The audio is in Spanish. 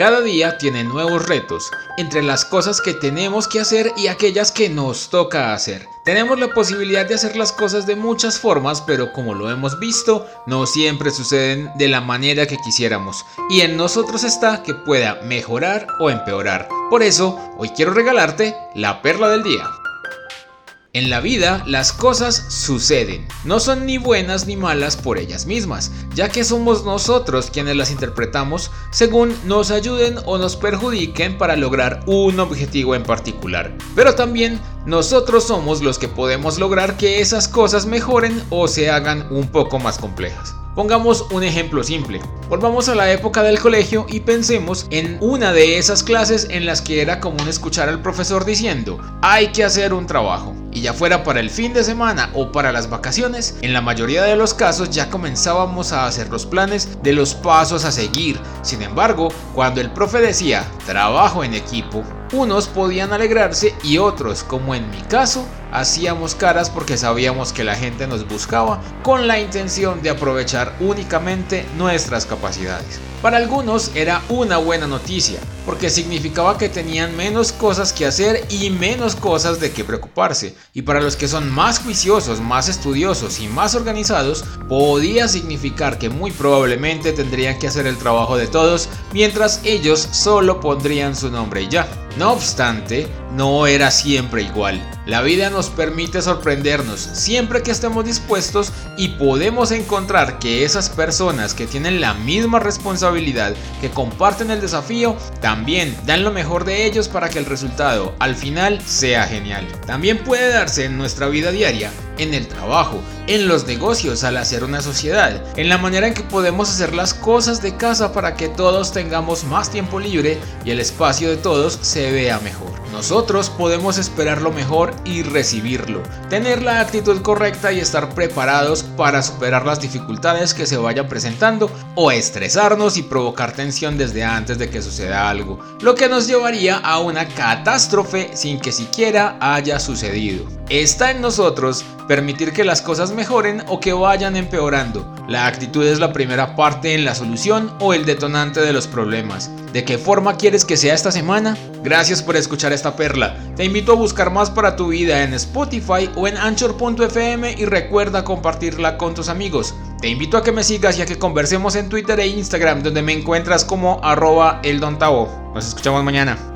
Cada día tiene nuevos retos, entre las cosas que tenemos que hacer y aquellas que nos toca hacer. Tenemos la posibilidad de hacer las cosas de muchas formas, pero como lo hemos visto, no siempre suceden de la manera que quisiéramos. Y en nosotros está que pueda mejorar o empeorar. Por eso, hoy quiero regalarte la perla del día. En la vida las cosas suceden, no son ni buenas ni malas por ellas mismas, ya que somos nosotros quienes las interpretamos según nos ayuden o nos perjudiquen para lograr un objetivo en particular. Pero también nosotros somos los que podemos lograr que esas cosas mejoren o se hagan un poco más complejas. Pongamos un ejemplo simple. Volvamos a la época del colegio y pensemos en una de esas clases en las que era común escuchar al profesor diciendo, hay que hacer un trabajo. Y ya fuera para el fin de semana o para las vacaciones, en la mayoría de los casos ya comenzábamos a hacer los planes de los pasos a seguir. Sin embargo, cuando el profe decía trabajo en equipo, unos podían alegrarse y otros, como en mi caso, hacíamos caras porque sabíamos que la gente nos buscaba con la intención de aprovechar únicamente nuestras capacidades. Para algunos era una buena noticia, porque significaba que tenían menos cosas que hacer y menos cosas de qué preocuparse. Y para los que son más juiciosos, más estudiosos y más organizados, podía significar que muy probablemente tendrían que hacer el trabajo de todos, mientras ellos solo pondrían su nombre y ya. No obstante, no era siempre igual. La vida nos permite sorprendernos siempre que estemos dispuestos y podemos encontrar que esas personas que tienen la misma responsabilidad, que comparten el desafío, también dan lo mejor de ellos para que el resultado al final sea genial. También puede darse en nuestra vida diaria en el trabajo, en los negocios al hacer una sociedad, en la manera en que podemos hacer las cosas de casa para que todos tengamos más tiempo libre y el espacio de todos se vea mejor. Nosotros podemos esperar lo mejor y recibirlo, tener la actitud correcta y estar preparados para superar las dificultades que se vayan presentando o estresarnos y provocar tensión desde antes de que suceda algo, lo que nos llevaría a una catástrofe sin que siquiera haya sucedido. Está en nosotros permitir que las cosas mejoren o que vayan empeorando. La actitud es la primera parte en la solución o el detonante de los problemas. ¿De qué forma quieres que sea esta semana? Gracias por escuchar esta perla. Te invito a buscar más para tu vida en Spotify o en anchor.fm y recuerda compartirla con tus amigos. Te invito a que me sigas y a que conversemos en Twitter e Instagram donde me encuentras como arroba eldontavo. Nos escuchamos mañana.